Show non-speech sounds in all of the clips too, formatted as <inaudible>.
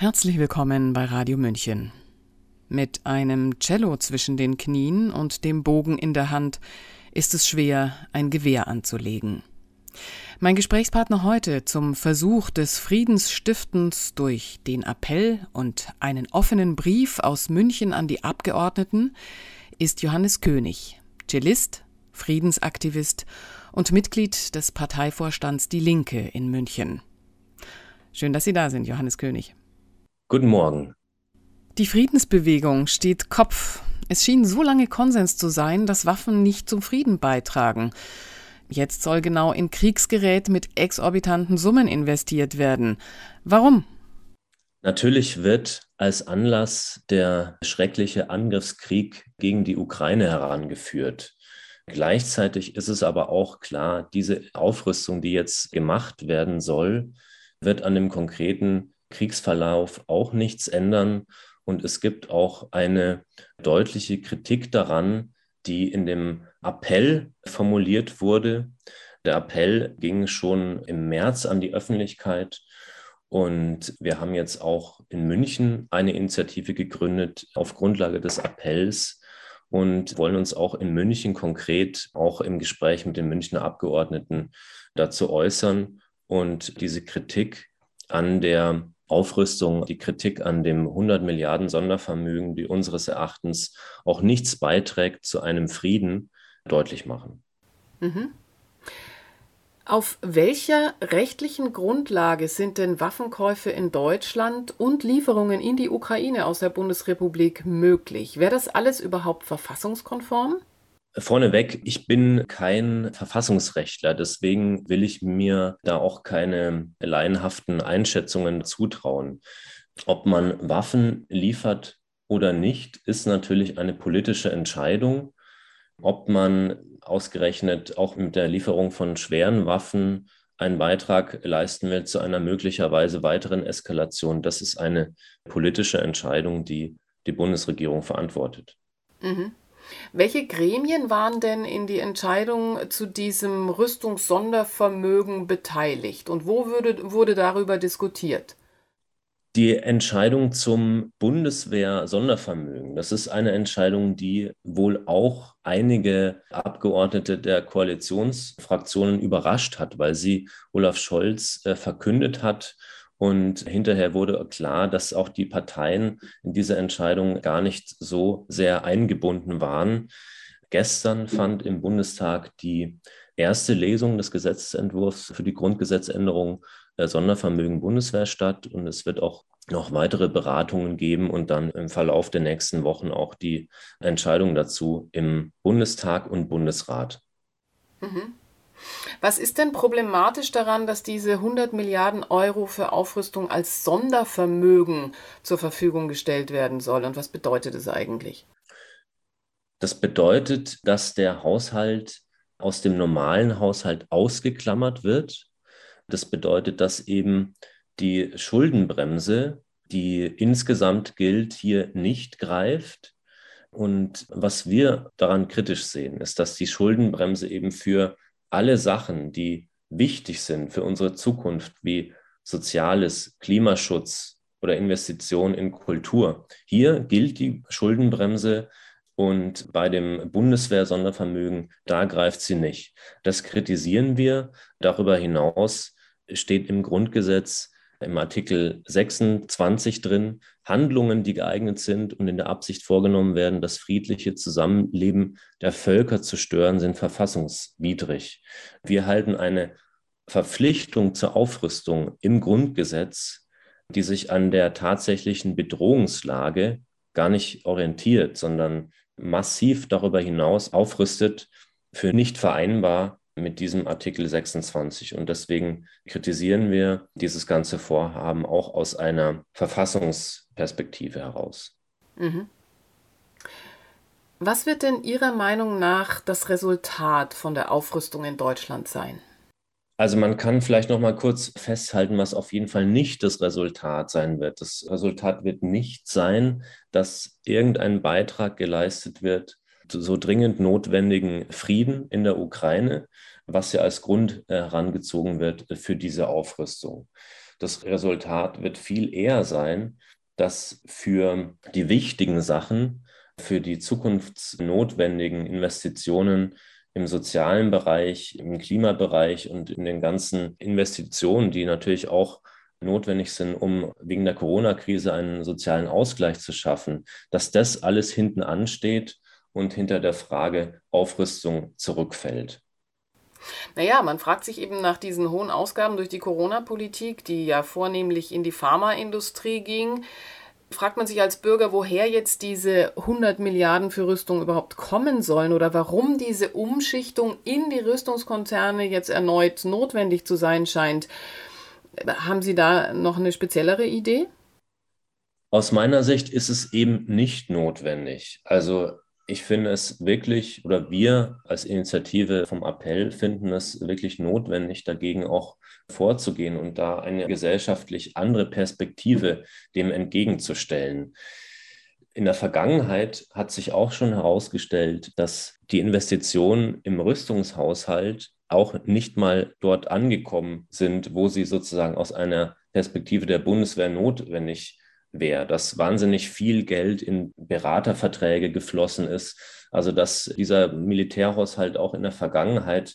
Herzlich willkommen bei Radio München. Mit einem Cello zwischen den Knien und dem Bogen in der Hand ist es schwer, ein Gewehr anzulegen. Mein Gesprächspartner heute zum Versuch des Friedensstiftens durch den Appell und einen offenen Brief aus München an die Abgeordneten ist Johannes König, Cellist, Friedensaktivist und Mitglied des Parteivorstands Die Linke in München. Schön, dass Sie da sind, Johannes König. Guten Morgen. Die Friedensbewegung steht Kopf. Es schien so lange Konsens zu sein, dass Waffen nicht zum Frieden beitragen. Jetzt soll genau in Kriegsgerät mit exorbitanten Summen investiert werden. Warum? Natürlich wird als Anlass der schreckliche Angriffskrieg gegen die Ukraine herangeführt. Gleichzeitig ist es aber auch klar, diese Aufrüstung, die jetzt gemacht werden soll, wird an dem konkreten Kriegsverlauf auch nichts ändern. Und es gibt auch eine deutliche Kritik daran, die in dem Appell formuliert wurde. Der Appell ging schon im März an die Öffentlichkeit. Und wir haben jetzt auch in München eine Initiative gegründet auf Grundlage des Appells und wollen uns auch in München konkret auch im Gespräch mit den Münchner Abgeordneten dazu äußern und diese Kritik an der Aufrüstung, die Kritik an dem 100 Milliarden Sondervermögen, die unseres Erachtens auch nichts beiträgt zu einem Frieden, deutlich machen. Mhm. Auf welcher rechtlichen Grundlage sind denn Waffenkäufe in Deutschland und Lieferungen in die Ukraine aus der Bundesrepublik möglich? Wäre das alles überhaupt verfassungskonform? Vorneweg, ich bin kein Verfassungsrechtler, deswegen will ich mir da auch keine laienhaften Einschätzungen zutrauen. Ob man Waffen liefert oder nicht, ist natürlich eine politische Entscheidung. Ob man ausgerechnet auch mit der Lieferung von schweren Waffen einen Beitrag leisten will zu einer möglicherweise weiteren Eskalation, das ist eine politische Entscheidung, die die Bundesregierung verantwortet. Mhm. Welche Gremien waren denn in die Entscheidung zu diesem Rüstungssondervermögen beteiligt und wo würde, wurde darüber diskutiert? Die Entscheidung zum Bundeswehr-Sondervermögen, das ist eine Entscheidung, die wohl auch einige Abgeordnete der Koalitionsfraktionen überrascht hat, weil sie Olaf Scholz äh, verkündet hat, und hinterher wurde klar, dass auch die Parteien in diese Entscheidung gar nicht so sehr eingebunden waren. Gestern fand im Bundestag die erste Lesung des Gesetzentwurfs für die Grundgesetzänderung äh, Sondervermögen Bundeswehr statt und es wird auch noch weitere Beratungen geben und dann im Verlauf der nächsten Wochen auch die Entscheidung dazu im Bundestag und Bundesrat. Mhm. Was ist denn problematisch daran, dass diese 100 Milliarden Euro für Aufrüstung als Sondervermögen zur Verfügung gestellt werden soll? Und was bedeutet es eigentlich? Das bedeutet, dass der Haushalt aus dem normalen Haushalt ausgeklammert wird. Das bedeutet, dass eben die Schuldenbremse, die insgesamt gilt, hier nicht greift. Und was wir daran kritisch sehen, ist, dass die Schuldenbremse eben für alle Sachen, die wichtig sind für unsere Zukunft, wie Soziales, Klimaschutz oder Investitionen in Kultur. Hier gilt die Schuldenbremse und bei dem Bundeswehr-Sondervermögen, da greift sie nicht. Das kritisieren wir. Darüber hinaus steht im Grundgesetz im Artikel 26 drin, Handlungen, die geeignet sind und in der Absicht vorgenommen werden, das friedliche Zusammenleben der Völker zu stören, sind verfassungswidrig. Wir halten eine Verpflichtung zur Aufrüstung im Grundgesetz, die sich an der tatsächlichen Bedrohungslage gar nicht orientiert, sondern massiv darüber hinaus aufrüstet, für nicht vereinbar mit diesem Artikel 26. Und deswegen kritisieren wir dieses ganze Vorhaben auch aus einer Verfassungsperspektive heraus. Mhm. Was wird denn Ihrer Meinung nach das Resultat von der Aufrüstung in Deutschland sein? Also man kann vielleicht noch mal kurz festhalten, was auf jeden Fall nicht das Resultat sein wird. Das Resultat wird nicht sein, dass irgendein Beitrag geleistet wird so dringend notwendigen Frieden in der Ukraine, was ja als Grund äh, herangezogen wird für diese Aufrüstung. Das Resultat wird viel eher sein, dass für die wichtigen Sachen, für die zukunftsnotwendigen Investitionen im sozialen Bereich, im Klimabereich und in den ganzen Investitionen, die natürlich auch notwendig sind, um wegen der Corona-Krise einen sozialen Ausgleich zu schaffen, dass das alles hinten ansteht und hinter der Frage Aufrüstung zurückfällt. Naja, man fragt sich eben nach diesen hohen Ausgaben durch die Corona-Politik, die ja vornehmlich in die Pharmaindustrie ging, fragt man sich als Bürger, woher jetzt diese 100 Milliarden für Rüstung überhaupt kommen sollen oder warum diese Umschichtung in die Rüstungskonzerne jetzt erneut notwendig zu sein scheint. Haben Sie da noch eine speziellere Idee? Aus meiner Sicht ist es eben nicht notwendig. Also ich finde es wirklich, oder wir als Initiative vom Appell finden es wirklich notwendig, dagegen auch vorzugehen und da eine gesellschaftlich andere Perspektive dem entgegenzustellen. In der Vergangenheit hat sich auch schon herausgestellt, dass die Investitionen im Rüstungshaushalt auch nicht mal dort angekommen sind, wo sie sozusagen aus einer Perspektive der Bundeswehr notwendig wäre, dass wahnsinnig viel Geld in Beraterverträge geflossen ist. Also dass dieser Militärhaushalt auch in der Vergangenheit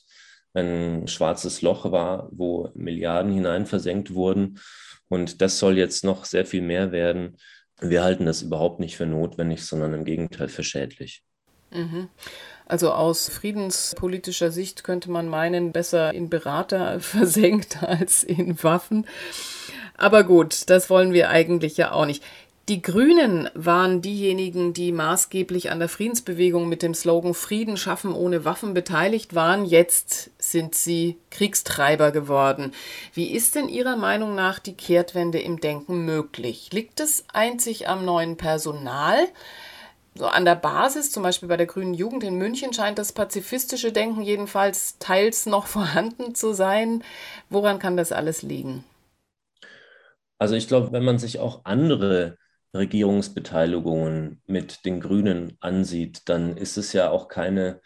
ein schwarzes Loch war, wo Milliarden hinein versenkt wurden. Und das soll jetzt noch sehr viel mehr werden. Wir halten das überhaupt nicht für notwendig, sondern im Gegenteil für schädlich. Mhm. Also aus friedenspolitischer Sicht könnte man meinen, besser in Berater <laughs> versenkt als in Waffen. Aber gut, das wollen wir eigentlich ja auch nicht. Die Grünen waren diejenigen, die maßgeblich an der Friedensbewegung mit dem Slogan Frieden schaffen ohne Waffen beteiligt waren. Jetzt sind sie Kriegstreiber geworden. Wie ist denn Ihrer Meinung nach die Kehrtwende im Denken möglich? Liegt es einzig am neuen Personal? So an der Basis, zum Beispiel bei der Grünen Jugend in München, scheint das pazifistische Denken jedenfalls teils noch <laughs> vorhanden zu sein. Woran kann das alles liegen? Also ich glaube, wenn man sich auch andere Regierungsbeteiligungen mit den Grünen ansieht, dann ist es ja auch keine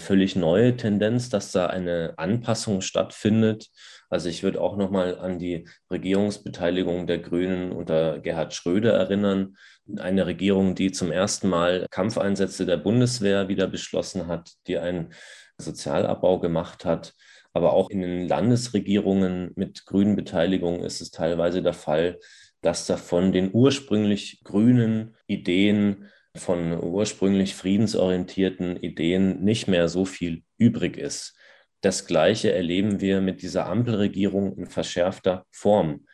völlig neue Tendenz, dass da eine Anpassung stattfindet. Also ich würde auch noch mal an die Regierungsbeteiligung der Grünen unter Gerhard Schröder erinnern, eine Regierung, die zum ersten Mal Kampfeinsätze der Bundeswehr wieder beschlossen hat, die einen Sozialabbau gemacht hat. Aber auch in den Landesregierungen mit grünen Beteiligung ist es teilweise der Fall, dass da von den ursprünglich grünen Ideen, von ursprünglich friedensorientierten Ideen nicht mehr so viel übrig ist. Das Gleiche erleben wir mit dieser Ampelregierung in verschärfter Form.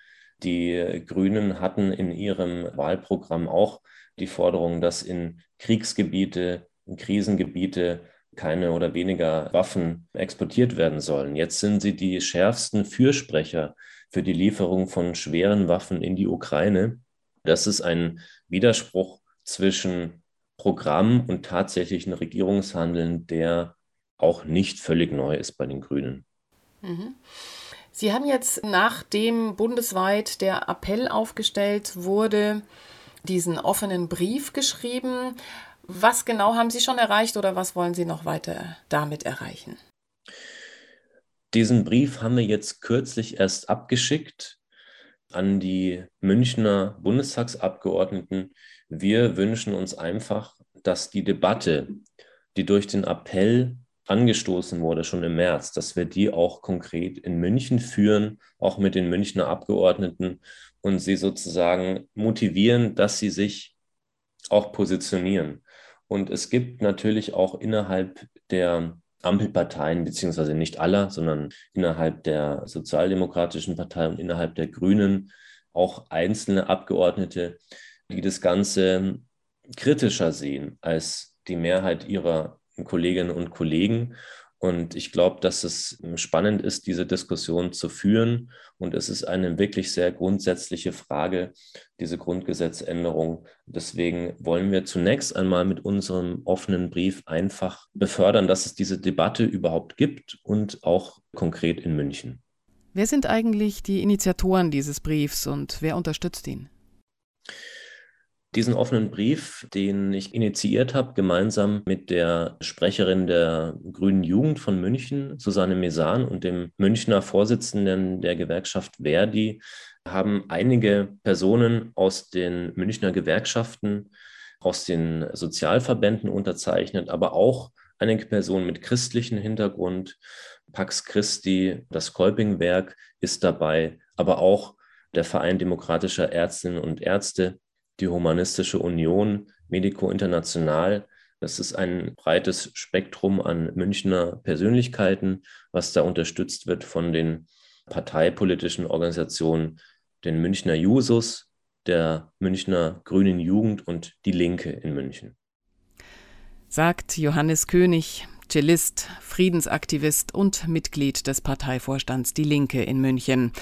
Die Grünen hatten in ihrem Wahlprogramm auch die Forderung, dass in Kriegsgebiete, in Krisengebiete keine oder weniger Waffen exportiert werden sollen. Jetzt sind sie die schärfsten Fürsprecher für die Lieferung von schweren Waffen in die Ukraine. Das ist ein Widerspruch zwischen Programm und tatsächlichen Regierungshandeln, der auch nicht völlig neu ist bei den Grünen. Mhm. Sie haben jetzt, nachdem bundesweit der Appell aufgestellt wurde, diesen offenen Brief geschrieben. Was genau haben Sie schon erreicht oder was wollen Sie noch weiter damit erreichen? Diesen Brief haben wir jetzt kürzlich erst abgeschickt an die Münchner Bundestagsabgeordneten. Wir wünschen uns einfach, dass die Debatte, die durch den Appell angestoßen wurde, schon im März, dass wir die auch konkret in München führen, auch mit den Münchner Abgeordneten und sie sozusagen motivieren, dass sie sich auch positionieren. Und es gibt natürlich auch innerhalb der Ampelparteien, beziehungsweise nicht aller, sondern innerhalb der Sozialdemokratischen Partei und innerhalb der Grünen auch einzelne Abgeordnete, die das Ganze kritischer sehen als die Mehrheit ihrer Kolleginnen und Kollegen und ich glaube, dass es spannend ist, diese Diskussion zu führen. Und es ist eine wirklich sehr grundsätzliche Frage, diese Grundgesetzänderung. Deswegen wollen wir zunächst einmal mit unserem offenen Brief einfach befördern, dass es diese Debatte überhaupt gibt und auch konkret in München. Wer sind eigentlich die Initiatoren dieses Briefs und wer unterstützt ihn? Diesen offenen Brief, den ich initiiert habe, gemeinsam mit der Sprecherin der Grünen Jugend von München, Susanne Mesan, und dem Münchner Vorsitzenden der Gewerkschaft Verdi, haben einige Personen aus den Münchner Gewerkschaften, aus den Sozialverbänden unterzeichnet, aber auch einige Personen mit christlichem Hintergrund. Pax Christi, das Kolpingwerk ist dabei, aber auch der Verein demokratischer Ärztinnen und Ärzte, die Humanistische Union, Medico International. Das ist ein breites Spektrum an Münchner Persönlichkeiten, was da unterstützt wird von den parteipolitischen Organisationen, den Münchner Jusos, der Münchner Grünen Jugend und die Linke in München. Sagt Johannes König, Cellist, Friedensaktivist und Mitglied des Parteivorstands Die Linke in München.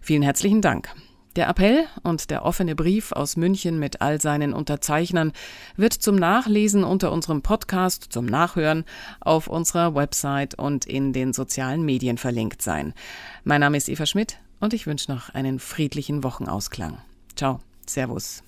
Vielen herzlichen Dank. Der Appell und der offene Brief aus München mit all seinen Unterzeichnern wird zum Nachlesen unter unserem Podcast, zum Nachhören auf unserer Website und in den sozialen Medien verlinkt sein. Mein Name ist Eva Schmidt und ich wünsche noch einen friedlichen Wochenausklang. Ciao, Servus.